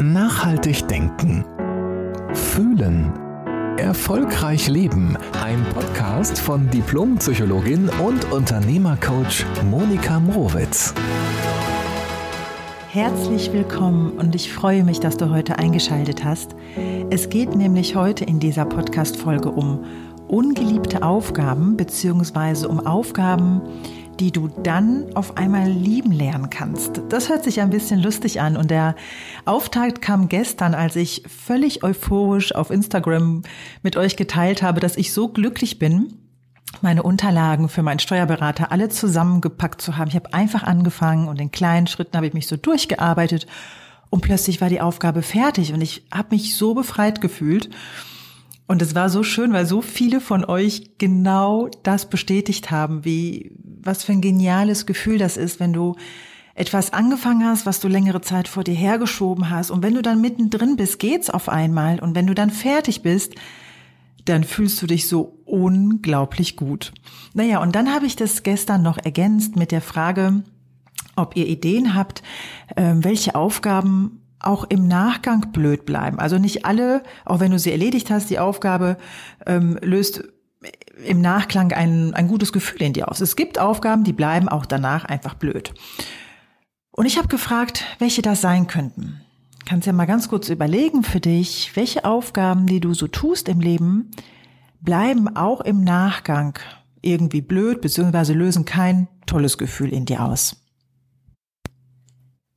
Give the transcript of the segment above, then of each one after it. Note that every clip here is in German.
Nachhaltig denken. Fühlen. Erfolgreich leben. Ein Podcast von Diplompsychologin und Unternehmercoach Monika Mrowitz. Herzlich willkommen und ich freue mich, dass du heute eingeschaltet hast. Es geht nämlich heute in dieser Podcast-Folge um ungeliebte Aufgaben bzw. um Aufgaben, die du dann auf einmal lieben lernen kannst. Das hört sich ein bisschen lustig an und der Auftakt kam gestern, als ich völlig euphorisch auf Instagram mit euch geteilt habe, dass ich so glücklich bin, meine Unterlagen für meinen Steuerberater alle zusammengepackt zu haben. Ich habe einfach angefangen und in kleinen Schritten habe ich mich so durchgearbeitet und plötzlich war die Aufgabe fertig und ich habe mich so befreit gefühlt. Und es war so schön, weil so viele von euch genau das bestätigt haben, wie, was für ein geniales Gefühl das ist, wenn du etwas angefangen hast, was du längere Zeit vor dir hergeschoben hast. Und wenn du dann mittendrin bist, geht's auf einmal. Und wenn du dann fertig bist, dann fühlst du dich so unglaublich gut. Naja, und dann habe ich das gestern noch ergänzt mit der Frage, ob ihr Ideen habt, ähm, welche Aufgaben auch im Nachgang blöd bleiben. Also nicht alle, auch wenn du sie erledigt hast, die Aufgabe ähm, löst im Nachklang ein, ein gutes Gefühl in dir aus. Es gibt Aufgaben, die bleiben auch danach einfach blöd. Und ich habe gefragt, welche das sein könnten. Kannst ja mal ganz kurz überlegen für dich, welche Aufgaben, die du so tust im Leben, bleiben auch im Nachgang irgendwie blöd, beziehungsweise lösen kein tolles Gefühl in dir aus.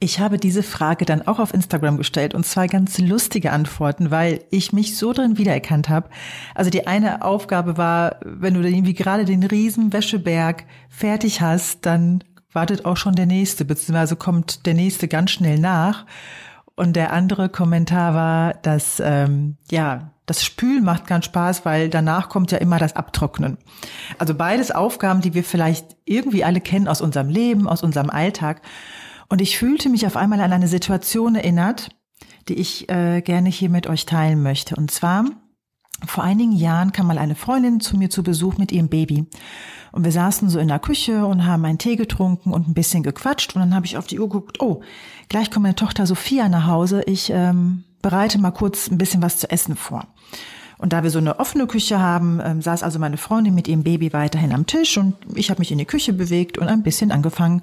Ich habe diese Frage dann auch auf Instagram gestellt und zwei ganz lustige Antworten, weil ich mich so drin wiedererkannt habe. Also die eine Aufgabe war, wenn du irgendwie gerade den riesen Wäscheberg fertig hast, dann wartet auch schon der nächste, beziehungsweise kommt der nächste ganz schnell nach. Und der andere Kommentar war, dass ähm, ja das Spülen macht ganz Spaß, weil danach kommt ja immer das Abtrocknen. Also beides Aufgaben, die wir vielleicht irgendwie alle kennen aus unserem Leben, aus unserem Alltag. Und ich fühlte mich auf einmal an eine Situation erinnert, die ich äh, gerne hier mit euch teilen möchte. Und zwar, vor einigen Jahren kam mal eine Freundin zu mir zu Besuch mit ihrem Baby. Und wir saßen so in der Küche und haben einen Tee getrunken und ein bisschen gequatscht. Und dann habe ich auf die Uhr geguckt, oh, gleich kommt meine Tochter Sophia nach Hause. Ich ähm, bereite mal kurz ein bisschen was zu essen vor. Und da wir so eine offene Küche haben, ähm, saß also meine Freundin mit ihrem Baby weiterhin am Tisch und ich habe mich in die Küche bewegt und ein bisschen angefangen,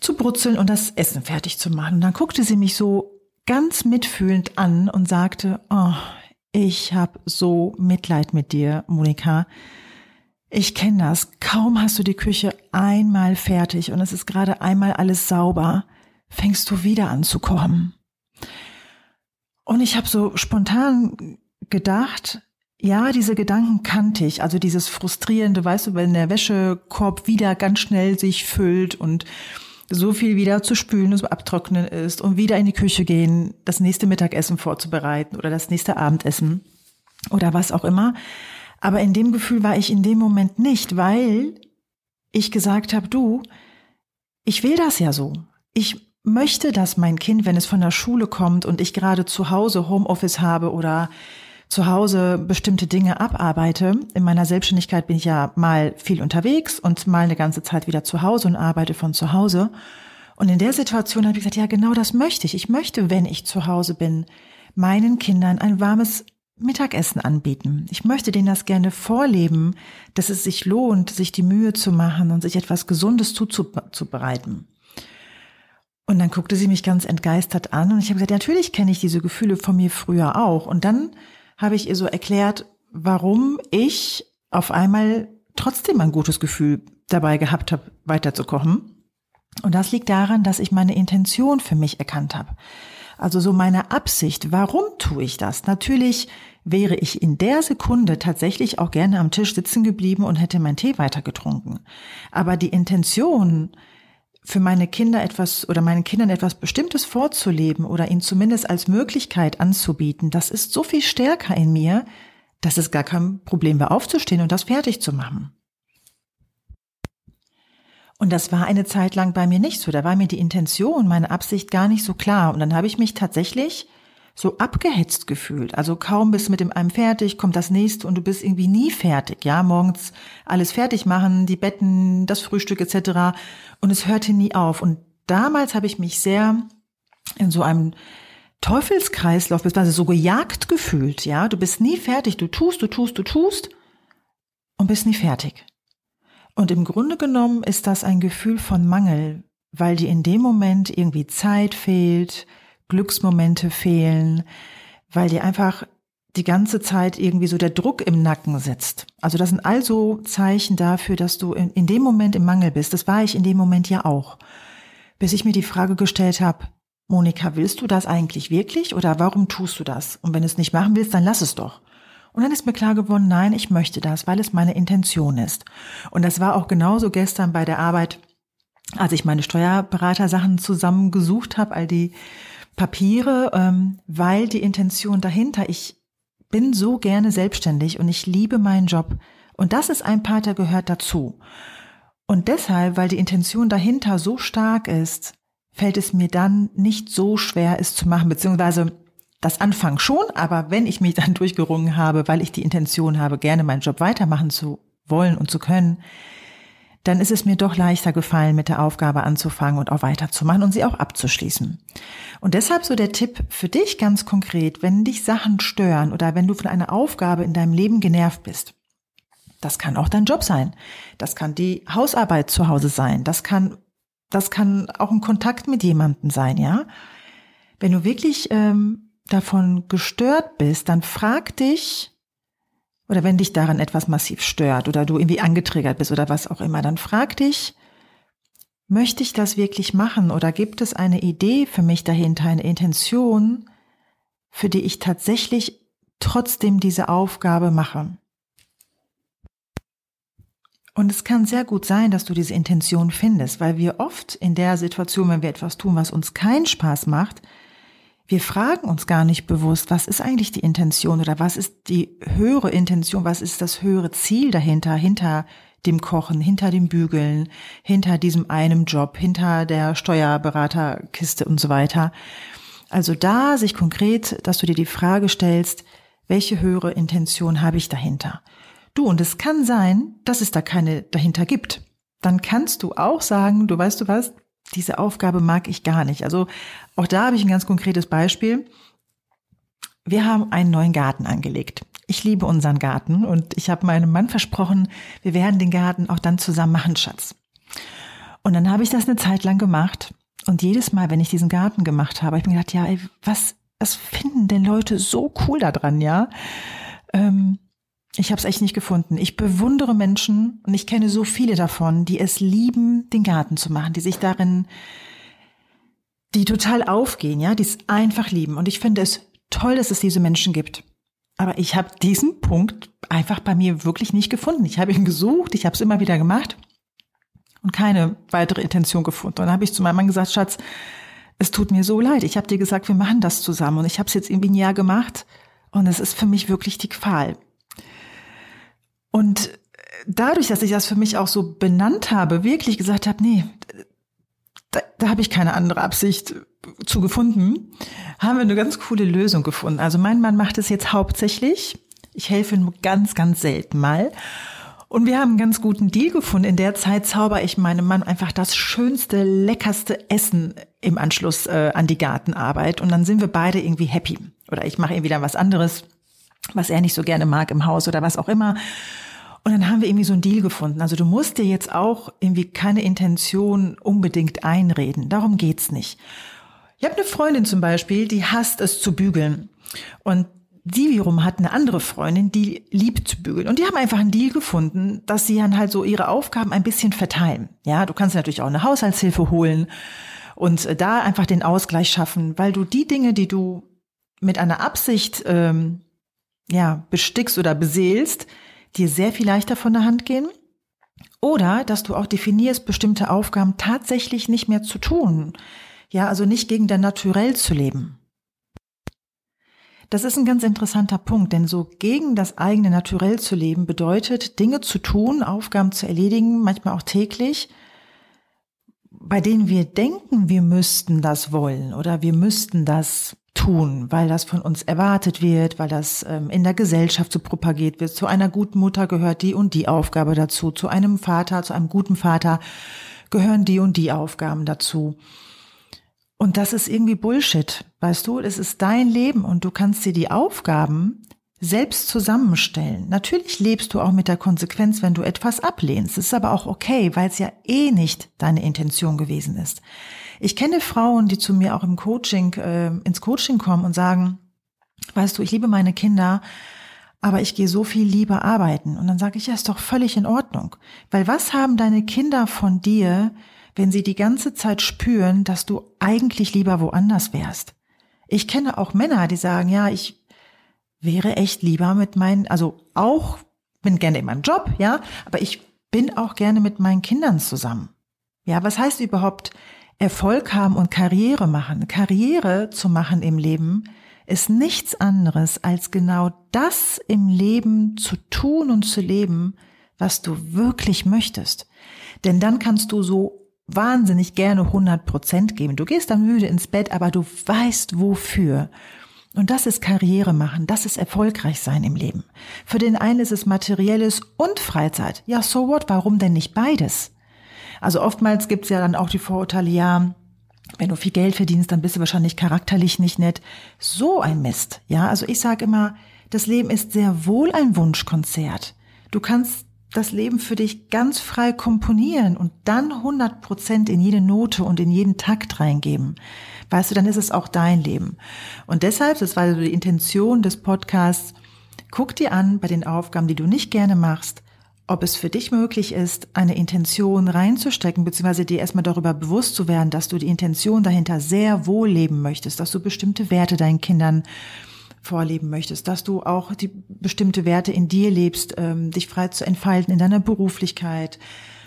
zu brutzeln und das Essen fertig zu machen. Und dann guckte sie mich so ganz mitfühlend an und sagte, oh, ich habe so Mitleid mit dir, Monika. Ich kenne das. Kaum hast du die Küche einmal fertig und es ist gerade einmal alles sauber, fängst du wieder an zu kommen. Und ich habe so spontan gedacht, ja, diese Gedanken kannte ich. Also dieses frustrierende, weißt du, wenn der Wäschekorb wieder ganz schnell sich füllt und so viel wieder zu spülen, und abtrocknen ist und wieder in die Küche gehen, das nächste Mittagessen vorzubereiten oder das nächste Abendessen oder was auch immer. Aber in dem Gefühl war ich in dem Moment nicht, weil ich gesagt habe, du, ich will das ja so. Ich möchte, dass mein Kind, wenn es von der Schule kommt und ich gerade zu Hause Homeoffice habe oder zu Hause bestimmte Dinge abarbeite. In meiner Selbstständigkeit bin ich ja mal viel unterwegs und mal eine ganze Zeit wieder zu Hause und arbeite von zu Hause. Und in der Situation habe ich gesagt, ja, genau das möchte ich. Ich möchte, wenn ich zu Hause bin, meinen Kindern ein warmes Mittagessen anbieten. Ich möchte denen das gerne vorleben, dass es sich lohnt, sich die Mühe zu machen und sich etwas Gesundes zuzubereiten. Und dann guckte sie mich ganz entgeistert an und ich habe gesagt, natürlich kenne ich diese Gefühle von mir früher auch. Und dann habe ich ihr so erklärt, warum ich auf einmal trotzdem ein gutes Gefühl dabei gehabt habe, weiterzukochen. Und das liegt daran, dass ich meine Intention für mich erkannt habe. Also so meine Absicht, warum tue ich das? Natürlich wäre ich in der Sekunde tatsächlich auch gerne am Tisch sitzen geblieben und hätte meinen Tee weitergetrunken. Aber die Intention, für meine Kinder etwas oder meinen Kindern etwas Bestimmtes vorzuleben oder ihnen zumindest als Möglichkeit anzubieten, das ist so viel stärker in mir, dass es gar kein Problem war, aufzustehen und das fertig zu machen. Und das war eine Zeit lang bei mir nicht so. Da war mir die Intention, meine Absicht gar nicht so klar. Und dann habe ich mich tatsächlich so abgehetzt gefühlt. Also kaum bist mit dem einem fertig, kommt das nächste und du bist irgendwie nie fertig. Ja, morgens alles fertig machen, die Betten, das Frühstück etc. Und es hörte nie auf. Und damals habe ich mich sehr in so einem Teufelskreislauf also so gejagt gefühlt, ja. Du bist nie fertig. Du tust, du tust, du tust und bist nie fertig. Und im Grunde genommen ist das ein Gefühl von Mangel, weil dir in dem Moment irgendwie Zeit fehlt, Glücksmomente fehlen, weil dir einfach die ganze Zeit irgendwie so der Druck im Nacken sitzt. Also das sind also Zeichen dafür, dass du in, in dem Moment im Mangel bist. Das war ich in dem Moment ja auch. Bis ich mir die Frage gestellt habe, Monika, willst du das eigentlich wirklich oder warum tust du das? Und wenn du es nicht machen willst, dann lass es doch. Und dann ist mir klar geworden, nein, ich möchte das, weil es meine Intention ist. Und das war auch genauso gestern bei der Arbeit, als ich meine Steuerberatersachen zusammengesucht habe, all die Papiere, ähm, weil die Intention dahinter, ich bin so gerne selbstständig und ich liebe meinen Job. Und das ist ein Part, der gehört dazu. Und deshalb, weil die Intention dahinter so stark ist, fällt es mir dann nicht so schwer, es zu machen, beziehungsweise das Anfang schon, aber wenn ich mich dann durchgerungen habe, weil ich die Intention habe, gerne meinen Job weitermachen zu wollen und zu können, dann ist es mir doch leichter gefallen, mit der Aufgabe anzufangen und auch weiterzumachen und sie auch abzuschließen. Und deshalb so der Tipp für dich ganz konkret, wenn dich Sachen stören oder wenn du von einer Aufgabe in deinem Leben genervt bist. Das kann auch dein Job sein. Das kann die Hausarbeit zu Hause sein. Das kann, das kann auch ein Kontakt mit jemandem sein, ja. Wenn du wirklich ähm, davon gestört bist, dann frag dich, oder wenn dich daran etwas massiv stört oder du irgendwie angetriggert bist oder was auch immer, dann frag dich, möchte ich das wirklich machen oder gibt es eine Idee für mich dahinter, eine Intention, für die ich tatsächlich trotzdem diese Aufgabe mache? Und es kann sehr gut sein, dass du diese Intention findest, weil wir oft in der Situation, wenn wir etwas tun, was uns keinen Spaß macht, wir fragen uns gar nicht bewusst, was ist eigentlich die Intention oder was ist die höhere Intention, was ist das höhere Ziel dahinter, hinter dem Kochen, hinter dem Bügeln, hinter diesem einen Job, hinter der Steuerberaterkiste und so weiter. Also da sich konkret, dass du dir die Frage stellst, welche höhere Intention habe ich dahinter? Du, und es kann sein, dass es da keine dahinter gibt. Dann kannst du auch sagen, du weißt du was, diese Aufgabe mag ich gar nicht. Also auch da habe ich ein ganz konkretes Beispiel. Wir haben einen neuen Garten angelegt. Ich liebe unseren Garten und ich habe meinem Mann versprochen, wir werden den Garten auch dann zusammen machen, Schatz. Und dann habe ich das eine Zeit lang gemacht und jedes Mal, wenn ich diesen Garten gemacht habe, ich mir gedacht, ja, ey, was, was finden denn Leute so cool daran, ja? Ähm, ich habe es echt nicht gefunden. Ich bewundere Menschen und ich kenne so viele davon, die es lieben, den Garten zu machen, die sich darin, die total aufgehen, ja, die es einfach lieben. Und ich finde es toll, dass es diese Menschen gibt. Aber ich habe diesen Punkt einfach bei mir wirklich nicht gefunden. Ich habe ihn gesucht, ich habe es immer wieder gemacht und keine weitere Intention gefunden. Und dann habe ich zu meinem Mann gesagt, Schatz, es tut mir so leid. Ich habe dir gesagt, wir machen das zusammen. Und ich habe es jetzt irgendwie ein Jahr gemacht. Und es ist für mich wirklich die Qual. Und dadurch, dass ich das für mich auch so benannt habe, wirklich gesagt habe, nee, da, da habe ich keine andere Absicht zu gefunden, haben wir eine ganz coole Lösung gefunden. Also mein Mann macht es jetzt hauptsächlich. Ich helfe ihm ganz, ganz selten mal. Und wir haben einen ganz guten Deal gefunden. In der Zeit zauber ich meinem Mann einfach das schönste, leckerste Essen im Anschluss äh, an die Gartenarbeit. Und dann sind wir beide irgendwie happy. Oder ich mache irgendwie dann was anderes was er nicht so gerne mag im Haus oder was auch immer. Und dann haben wir irgendwie so einen Deal gefunden. Also du musst dir jetzt auch irgendwie keine Intention unbedingt einreden. Darum geht's nicht. Ich habe eine Freundin zum Beispiel, die hasst es zu bügeln. Und die wiederum hat eine andere Freundin, die liebt zu bügeln. Und die haben einfach einen Deal gefunden, dass sie dann halt so ihre Aufgaben ein bisschen verteilen. Ja, du kannst natürlich auch eine Haushaltshilfe holen und da einfach den Ausgleich schaffen, weil du die Dinge, die du mit einer Absicht ähm, ja, bestickst oder beseelst, dir sehr viel leichter von der Hand gehen. Oder dass du auch definierst, bestimmte Aufgaben tatsächlich nicht mehr zu tun. Ja, also nicht gegen dein Naturell zu leben. Das ist ein ganz interessanter Punkt, denn so gegen das eigene Naturell zu leben bedeutet, Dinge zu tun, Aufgaben zu erledigen, manchmal auch täglich, bei denen wir denken, wir müssten das wollen oder wir müssten das tun, weil das von uns erwartet wird, weil das ähm, in der Gesellschaft so propagiert wird. Zu einer guten Mutter gehört die und die Aufgabe dazu, zu einem Vater, zu einem guten Vater gehören die und die Aufgaben dazu. Und das ist irgendwie Bullshit, weißt du? Es ist dein Leben und du kannst dir die Aufgaben selbst zusammenstellen. Natürlich lebst du auch mit der Konsequenz, wenn du etwas ablehnst. Das ist aber auch okay, weil es ja eh nicht deine Intention gewesen ist. Ich kenne Frauen, die zu mir auch im Coaching, äh, ins Coaching kommen und sagen, weißt du, ich liebe meine Kinder, aber ich gehe so viel lieber arbeiten. Und dann sage ich, ja, ist doch völlig in Ordnung. Weil was haben deine Kinder von dir, wenn sie die ganze Zeit spüren, dass du eigentlich lieber woanders wärst? Ich kenne auch Männer, die sagen, ja, ich wäre echt lieber mit meinen, also auch, bin gerne in meinem Job, ja, aber ich bin auch gerne mit meinen Kindern zusammen. Ja, was heißt überhaupt Erfolg haben und Karriere machen? Karriere zu machen im Leben ist nichts anderes als genau das im Leben zu tun und zu leben, was du wirklich möchtest. Denn dann kannst du so wahnsinnig gerne 100 Prozent geben. Du gehst dann müde ins Bett, aber du weißt wofür. Und das ist Karriere machen, das ist erfolgreich sein im Leben. Für den einen ist es materielles und Freizeit. Ja, so what? Warum denn nicht beides? Also oftmals gibt's ja dann auch die Vorurteile, ja, wenn du viel Geld verdienst, dann bist du wahrscheinlich charakterlich nicht nett. So ein Mist. Ja, also ich sage immer, das Leben ist sehr wohl ein Wunschkonzert. Du kannst das Leben für dich ganz frei komponieren und dann 100 Prozent in jede Note und in jeden Takt reingeben. Weißt du, dann ist es auch dein Leben. Und deshalb, das war die Intention des Podcasts, guck dir an bei den Aufgaben, die du nicht gerne machst, ob es für dich möglich ist, eine Intention reinzustecken, beziehungsweise dir erstmal darüber bewusst zu werden, dass du die Intention dahinter sehr wohl leben möchtest, dass du bestimmte Werte deinen Kindern vorleben möchtest, dass du auch die bestimmte Werte in dir lebst, ähm, dich frei zu entfalten in deiner Beruflichkeit,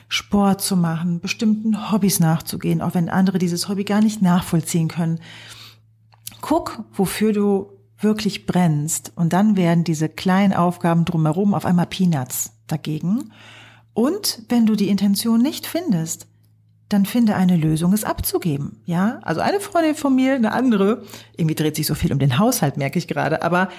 Sport zu machen, bestimmten Hobbys nachzugehen, auch wenn andere dieses Hobby gar nicht nachvollziehen können. Guck, wofür du wirklich brennst und dann werden diese kleinen Aufgaben drumherum auf einmal Peanuts dagegen. Und wenn du die Intention nicht findest, dann finde eine Lösung, es abzugeben. Ja, also eine Freundin von mir, eine andere, irgendwie dreht sich so viel um den Haushalt, merke ich gerade, aber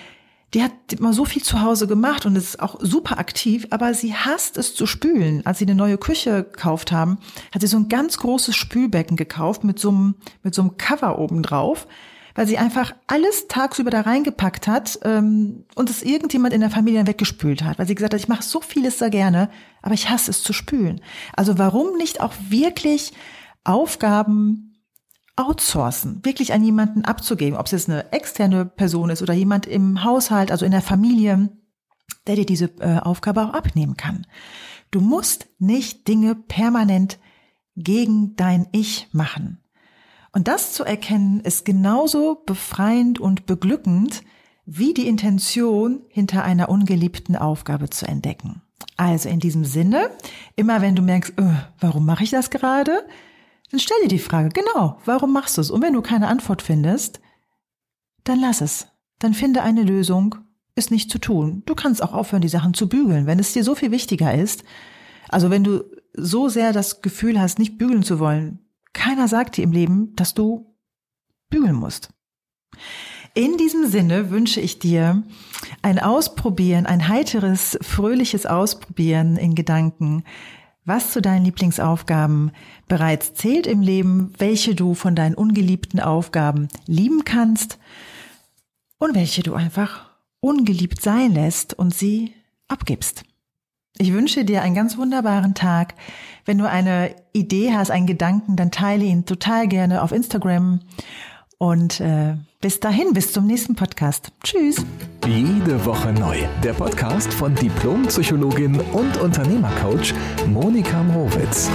die hat immer so viel zu Hause gemacht und ist auch super aktiv, aber sie hasst es zu spülen. Als sie eine neue Küche gekauft haben, hat sie so ein ganz großes Spülbecken gekauft mit so einem, mit so einem Cover oben drauf weil sie einfach alles tagsüber da reingepackt hat ähm, und es irgendjemand in der Familie weggespült hat, weil sie gesagt hat, ich mache so vieles da gerne, aber ich hasse es zu spülen. Also warum nicht auch wirklich Aufgaben outsourcen, wirklich an jemanden abzugeben, ob es jetzt eine externe Person ist oder jemand im Haushalt, also in der Familie, der dir diese äh, Aufgabe auch abnehmen kann. Du musst nicht Dinge permanent gegen dein Ich machen. Und das zu erkennen ist genauso befreiend und beglückend, wie die Intention hinter einer ungeliebten Aufgabe zu entdecken. Also in diesem Sinne, immer wenn du merkst, öh, warum mache ich das gerade, dann stell dir die Frage, genau, warum machst du es? Und wenn du keine Antwort findest, dann lass es. Dann finde eine Lösung, ist nicht zu tun. Du kannst auch aufhören, die Sachen zu bügeln, wenn es dir so viel wichtiger ist. Also wenn du so sehr das Gefühl hast, nicht bügeln zu wollen, keiner sagt dir im Leben, dass du bügeln musst. In diesem Sinne wünsche ich dir ein Ausprobieren, ein heiteres, fröhliches Ausprobieren in Gedanken, was zu deinen Lieblingsaufgaben bereits zählt im Leben, welche du von deinen ungeliebten Aufgaben lieben kannst und welche du einfach ungeliebt sein lässt und sie abgibst. Ich wünsche dir einen ganz wunderbaren Tag. Wenn du eine Idee hast, einen Gedanken, dann teile ihn total gerne auf Instagram. Und äh, bis dahin, bis zum nächsten Podcast. Tschüss. Jede Woche neu. Der Podcast von Diplompsychologin und Unternehmercoach Monika Mrowitz.